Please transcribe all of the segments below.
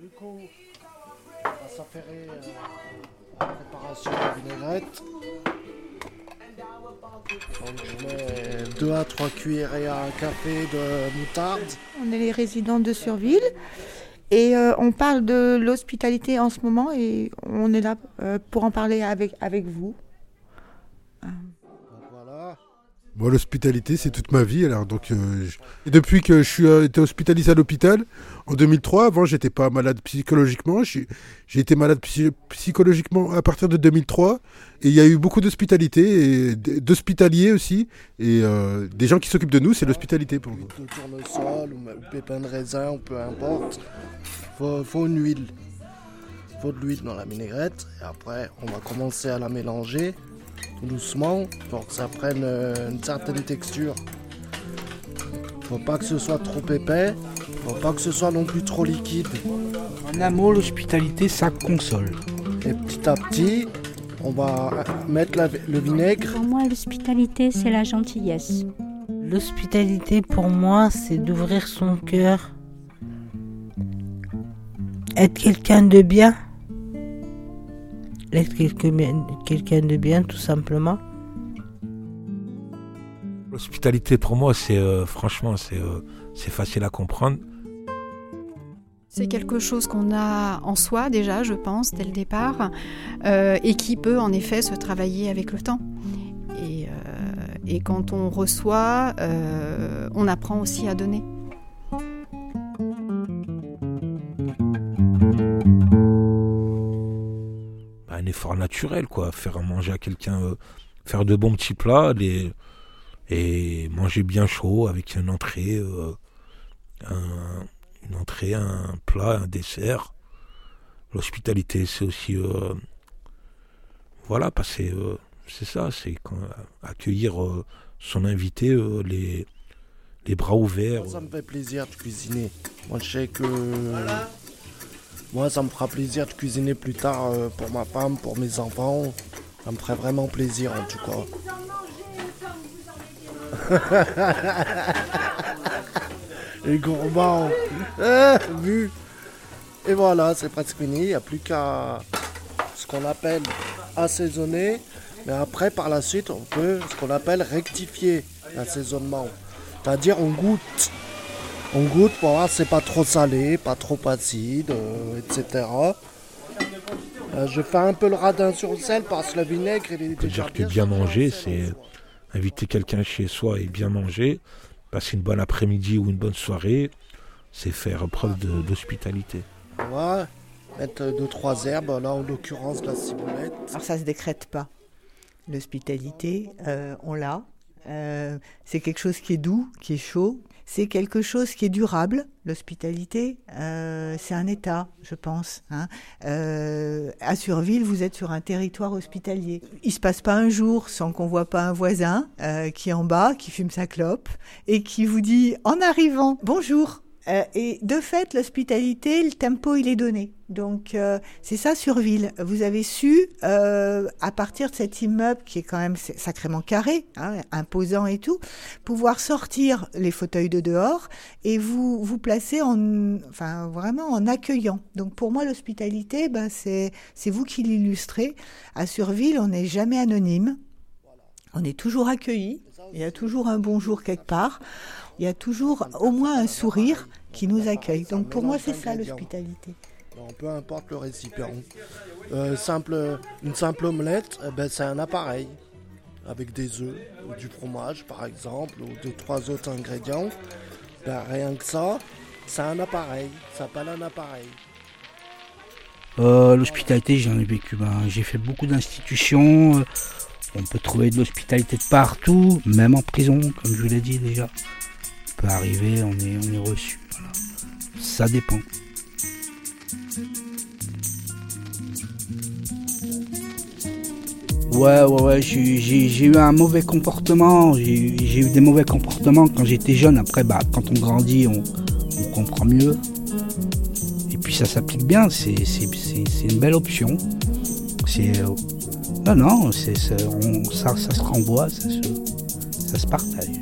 Du coup, on va s'affairer à la préparation de vinaigrette. Donc je mets 2 à 3 cuillerées à café de moutarde. On est les résidents de Surville et euh, on parle de l'hospitalité en ce moment et on est là euh, pour en parler avec, avec vous. L'hospitalité, c'est toute ma vie. Alors, donc, euh, depuis que je suis été hospitalisé à l'hôpital en 2003, avant, j'étais pas malade psychologiquement. J'ai été malade psychologiquement à partir de 2003. Et il y a eu beaucoup d'hospitalité, d'hospitaliers aussi. Et euh, des gens qui s'occupent de nous, c'est l'hospitalité pour nous. De tournesol ou pépin de raisin, ou peu importe. Faut, faut une huile. Faut de l'huile dans la vinaigrette. Et après, on va commencer à la mélanger doucement pour que ça prenne euh, une certaine texture. Faut pas que ce soit trop épais, faut pas que ce soit non plus trop liquide. En un mot, l'hospitalité, ça console. Et petit à petit, on va mettre le vinaigre. Pour moi, l'hospitalité, c'est la gentillesse. L'hospitalité, pour moi, c'est d'ouvrir son cœur. Être quelqu'un de bien être quelqu'un de bien, tout simplement. L'hospitalité pour moi, c'est euh, franchement, euh, c'est facile à comprendre. C'est quelque chose qu'on a en soi déjà, je pense, dès le départ, euh, et qui peut en effet se travailler avec le temps. Et, et quand on reçoit, on apprend aussi à donner. Effort naturel, quoi. Faire à manger à quelqu'un, euh, faire de bons petits plats, les, et manger bien chaud avec une entrée, euh, un, une entrée, un plat, un dessert. L'hospitalité, c'est aussi, euh, voilà, passer, c'est ça, c'est accueillir son invité les, les bras ouverts. Ça me fait plaisir de cuisiner. Moi, je sais que. Moi, ça me fera plaisir de cuisiner plus tard euh, pour ma femme, pour mes enfants. Ça me ferait vraiment plaisir en tout cas. Les gourmands. Vu. Et voilà, c'est presque fini. Il n'y a plus qu'à ce qu'on appelle assaisonner. Mais après, par la suite, on peut ce qu'on appelle rectifier l'assaisonnement. C'est-à-dire, on goûte on goûte pour voir si c'est pas trop salé, pas trop acide, euh, etc. Euh, je fais un peu le radin sur le sel parce que le vinaigre il est déjà dire que bien manger, c'est inviter quelqu'un chez soi et bien manger, passer une bonne après-midi ou une bonne soirée, c'est faire preuve d'hospitalité. Ouais, mettre deux trois herbes, là en l'occurrence la ciboulette. Alors ça se décrète pas. L'hospitalité, euh, on l'a. c'est quelque chose qui est doux, qui est chaud, c'est quelque chose qui est durable. L'hospitalité, euh, c'est un état, je pense. Hein. Euh, à Surville, vous êtes sur un territoire hospitalier. Il se passe pas un jour sans qu'on voit pas un voisin euh, qui est en bas, qui fume sa clope et qui vous dit en arrivant bonjour. Euh, et de fait, l'hospitalité, le tempo, il est donné. Donc, euh, c'est ça sur ville. Vous avez su, euh, à partir de cet immeuble qui est quand même sacrément carré, hein, imposant et tout, pouvoir sortir les fauteuils de dehors et vous vous placer en, enfin, vraiment en accueillant. Donc, pour moi, l'hospitalité, ben, c'est c'est vous qui l'illustrez. À Surville, on n'est jamais anonyme. On est toujours accueilli. Il y a toujours un bonjour quelque part il y a toujours au moins un sourire qui nous accueille. Donc pour moi, c'est ça l'hospitalité. peu importe le récipient. Euh, simple, une simple omelette, eh ben, c'est un appareil avec des œufs ou du fromage par exemple ou deux trois autres ingrédients. Ben, rien que ça, c'est un appareil. Ça s'appelle un appareil. Euh, l'hospitalité, j'en ai vécu. Ben, j'ai fait beaucoup d'institutions. On peut trouver de l'hospitalité de partout, même en prison, comme je vous l'ai dit déjà peut arriver, on est, on est reçu. Ça dépend. Ouais, ouais, ouais, j'ai eu un mauvais comportement. J'ai eu des mauvais comportements quand j'étais jeune. Après, bah, quand on grandit, on, comprend mieux. Et puis ça s'applique bien, c'est une belle option. C'est. Euh, non, non, ça, ça se renvoie, ça se, ça se partage.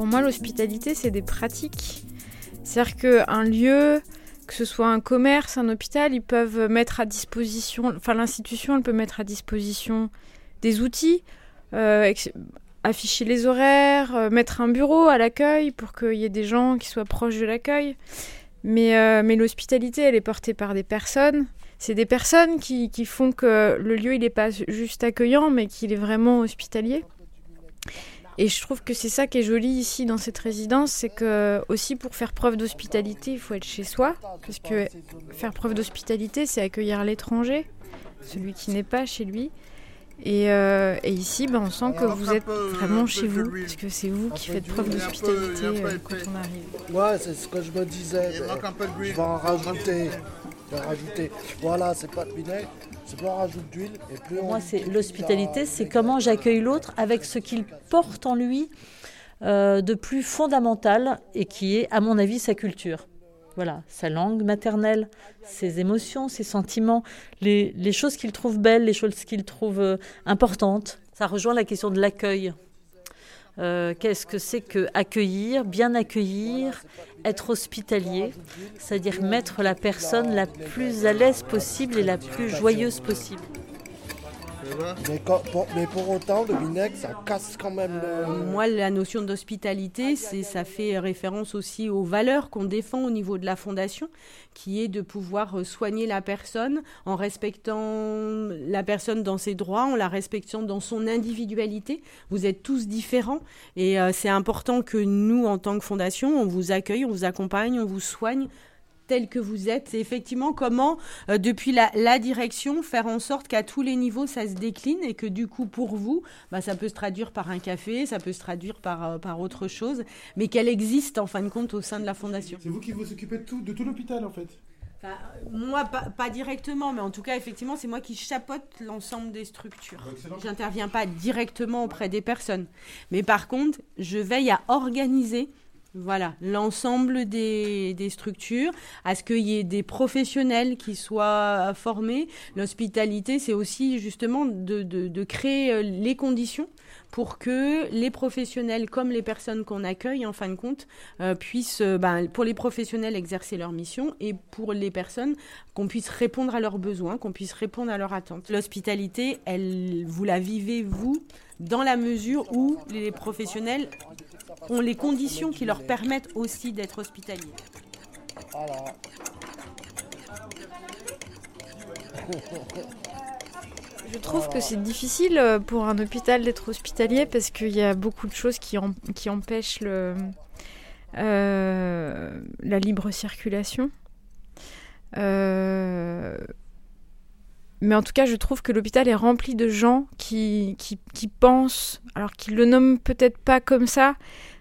Pour moi, l'hospitalité, c'est des pratiques. C'est-à-dire qu'un lieu, que ce soit un commerce, un hôpital, ils peuvent mettre à disposition, enfin l'institution, elle peut mettre à disposition des outils, euh, afficher les horaires, euh, mettre un bureau à l'accueil pour qu'il y ait des gens qui soient proches de l'accueil. Mais, euh, mais l'hospitalité, elle est portée par des personnes. C'est des personnes qui, qui, font que le lieu, il n'est pas juste accueillant, mais qu'il est vraiment hospitalier. Et je trouve que c'est ça qui est joli ici dans cette résidence, c'est que aussi pour faire preuve d'hospitalité, il faut être chez soi, parce que faire preuve d'hospitalité, c'est accueillir l'étranger, celui qui n'est pas chez lui. Et, euh, et ici, ben, on sent que vous êtes vraiment chez vous, parce que c'est vous qui faites preuve d'hospitalité euh, quand on arrive. Ouais, c'est ce que je me disais. Je vais en rajouter. Je vais rajouter. Voilà, c'est pas de vinaigre. C'est plus on rajoute d'huile et plus Pour moi, c'est l'hospitalité, c'est comment j'accueille l'autre avec ce qu'il porte en lui euh, de plus fondamental et qui est, à mon avis, sa culture. Voilà, sa langue maternelle, ses émotions, ses sentiments, les, les choses qu'il trouve belles, les choses qu'il trouve euh, importantes. Ça rejoint la question de l'accueil. Euh, Qu'est-ce que c'est que accueillir, bien accueillir, être hospitalier, c'est-à-dire mettre la personne la plus à l'aise possible et la plus joyeuse possible. Mais, pour, mais, pour, autant, le vinaigre, ça casse quand même le... Moi, la notion d'hospitalité, ça fait référence aussi aux valeurs qu'on défend au niveau de la fondation, qui est de pouvoir soigner la personne en respectant la personne dans ses droits, en la respectant dans son individualité. Vous êtes tous différents et euh, c'est important que nous, en tant que fondation, on vous accueille, on vous accompagne, on vous soigne tel que vous êtes. C'est effectivement comment, euh, depuis la, direction, faire en sorte qu'à tous les niveaux, ça se décline et que du coup, pour vous, bah, ça peut se traduire par un café, ça peut se traduire par, euh, par autre chose, mais qu'elle existe en fin de compte au sein de la fondation. C'est vous qui vous occupez de tout, de tout l'hôpital en fait moi, pas, directement, mais en tout cas, effectivement, c'est moi qui chapeaute l'ensemble des structures. J'interviens pas directement auprès des personnes. Mais par contre, je veille à organiser voilà, l'ensemble des, structures, à ce qu'il y ait des professionnels qui soient formés. L'hospitalité, c'est aussi justement de, créer euh, les conditions pour que les professionnels, comme les personnes qu'on accueille, en fin de compte, euh, puissent, euh, ben, pour les professionnels, exercer leur mission et pour les personnes, qu'on puisse répondre à leurs besoins, qu'on puisse répondre à leurs attentes. L'hospitalité, elle, vous la vivez, vous, dans la mesure où les professionnels ont les conditions qui leur permettent aussi d'être hospitaliers. Je trouve que c'est difficile euh, pour un hôpital d'être hospitalier parce qu'il y a beaucoup de choses qui, empêchent le, euh, la libre circulation. Euh, mais en tout cas, je trouve que l'hôpital est rempli de gens qui, qui, pensent, alors qu'ils le nomment peut-être pas comme ça,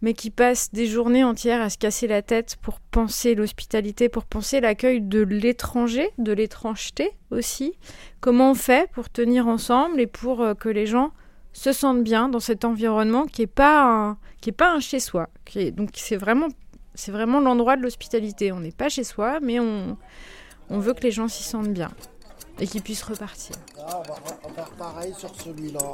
mais qui passent des journées entières à se casser la tête pour penser l'hospitalité, pour penser l'accueil de l'étranger, de l'étrangeté aussi. Comment on fait pour tenir ensemble et pour euh, que les gens se sentent bien dans cet environnement qui n'est pas un, qui est pas un chez soi. Qui donc c'est vraiment, c'est vraiment l'endroit de l'hospitalité. On n'est pas chez soi, mais on, on veut que les gens s'y sentent bien et qu'ils puissent repartir. Ah, on, va, faire pareil sur celui-là.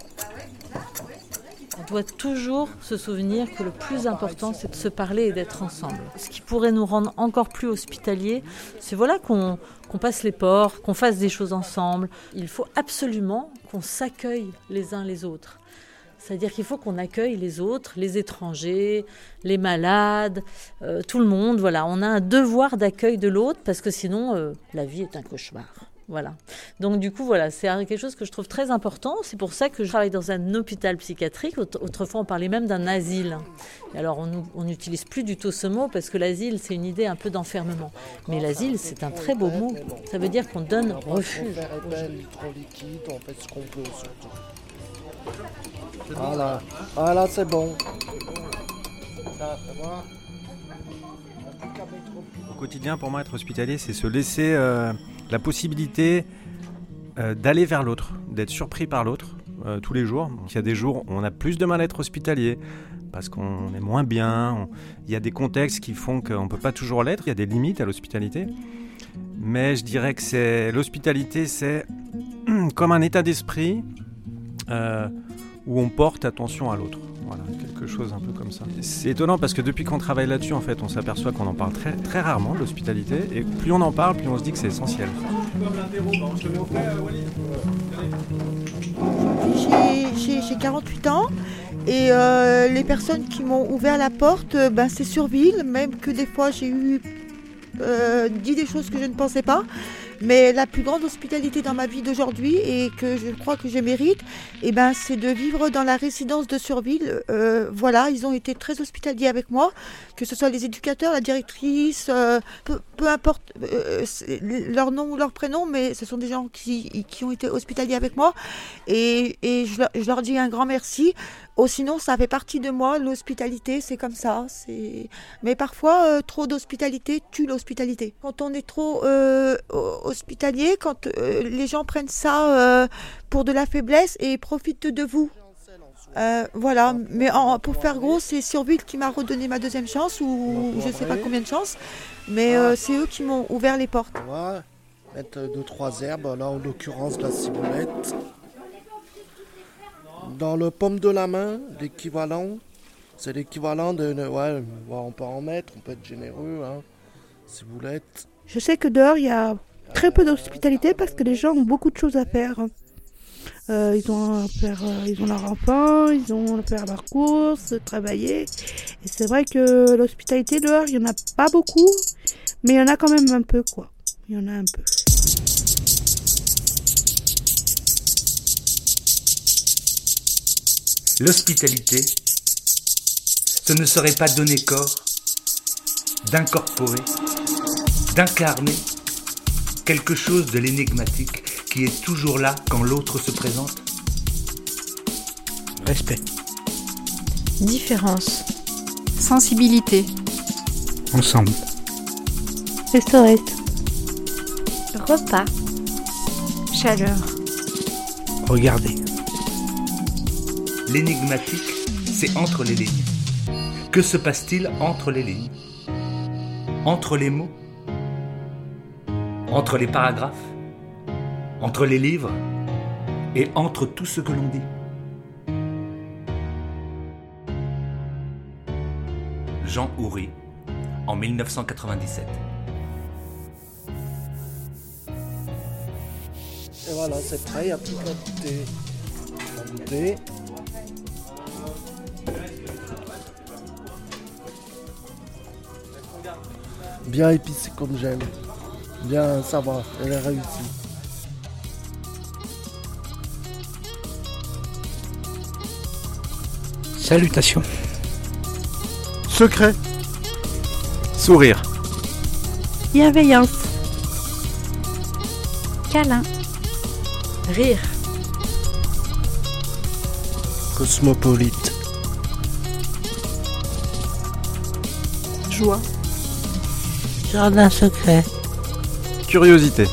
On doit toujours se souvenir que le plus important, c'est de se parler et d'être ensemble. Ce qui pourrait nous rendre encore plus hospitaliers, c'est voilà qu'on passe les ports, qu'on fasse des choses ensemble. Il faut absolument qu'on s'accueille les uns les autres. C'est-à-dire qu'il faut qu'on accueille les autres, les étrangers, les malades, euh, tout le monde. Voilà, on a un devoir d'accueil de l'autre parce que sinon, euh, la vie est un cauchemar. Voilà. Donc du coup, voilà, c'est quelque chose que je trouve très important. C'est pour ça que je travaille dans un hôpital psychiatrique. Autrefois, on parlait même d'un asile. Alors, on n'utilise plus du tout ce mot parce que l'asile, c'est une idée un peu d'enfermement. Mais l'asile, c'est un très beau mot. Ça veut dire qu'on donne refuge. Voilà, voilà, c'est bon. Au quotidien, pour moi, être hospitalier, c'est se laisser euh, la possibilité euh, d'aller vers l'autre, d'être surpris par l'autre euh, tous les jours. il y a des jours où on a plus de mal à être hospitalier parce qu'on est moins bien. Il y a des contextes qui font qu'on ne peut pas toujours l'être. Il y a des limites à l'hospitalité. Mais je dirais que l'hospitalité, c'est comme un état d'esprit où on porte attention à l'autre. Voilà, quelque chose un peu comme ça. C'est étonnant parce que depuis qu'on travaille là-dessus, en fait, on s'aperçoit qu'on en parle très, très rarement de l'hospitalité. Et plus on en parle, plus on se dit que c'est essentiel. J'ai j'ai 48 ans et euh, les personnes qui m'ont ouvert la porte, euh, ben, c'est Surville, même que des fois j'ai eu euh, dit des choses que je ne pensais pas. Mais la plus grande hospitalité dans ma vie d'aujourd'hui et que je crois que je mérite, eh ben, c'est de vivre dans la résidence de Surville. Euh, voilà, ils ont été très hospitaliers avec moi, que ce soit les éducateurs, la directrice, euh, peu, peu importe euh, leur nom ou leur prénom, mais ce sont des gens qui, qui ont été hospitaliers avec moi. Et, et je, leur- dis un grand merci. Oh, sinon, ça fait partie de moi, l'hospitalité, c'est comme ça. Mais parfois, euh, trop d'hospitalité tue l'hospitalité. Quand on est trop euh, hospitalier, quand euh, les gens prennent ça euh, pour de la faiblesse et profitent de vous. Euh, voilà, mais en- pour faire gros, c'est Surville qui m'a redonné ma deuxième chance, ou je sais pas combien de chances, mais c'est eux qui m'ont ouvert les portes. On va mettre deux, trois herbes, là en l'occurrence la ciboulette. Dans le paume de la main, l'équivalent, c'est l'équivalent de. Ouais, on peut en mettre, on peut être généreux, hein. Ciboulette. Je sais que dehors, il y a très peu d'hospitalité parce que les gens ont beaucoup de choses à faire. Euh, ils, ont faire euh, ils ont leur enfant, ils ont à faire leurs courses, travailler. Et c'est vrai que l'hospitalité dehors, il n'y en a pas beaucoup, mais il y en a quand même un peu, quoi. Il y en a un peu. L'hospitalité, ce ne serait pas donner corps, d'incorporer, d'incarner quelque chose de l'énigmatique qui est toujours là quand l'autre se présente Respect. Différence. Sensibilité. Ensemble. Restaurette. Repas. Chaleur. Regardez. L'énigmatique, c'est entre les lignes. Que se passe-t-il entre les lignes? Entre les mots? Entre les paragraphes Entre les livres Et entre tout ce que l'on dit Jean Houry, en 1997. Et voilà, c'est prêt, qu'à goûter. On va goûter. Bien épicé comme j'aime. Bien, ça va, elle est réussie. Salutations. Secret. Sourire. Bienveillance. Câlin. Rire. Cosmopolite. Joie. Jardin secret. Curiosité.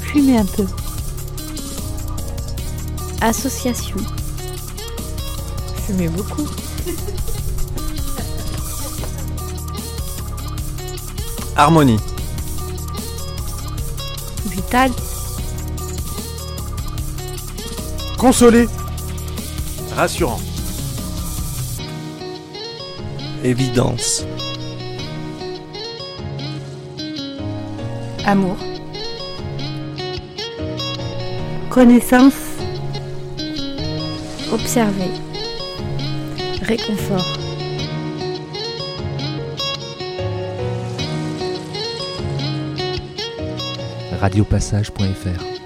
Fumer un peu. Association. Fumer beaucoup. Harmonie. Vital. Consoler. Rassurant. Évidence. Amour. Connaissance. Observer. Réconfort. Radiopassage.fr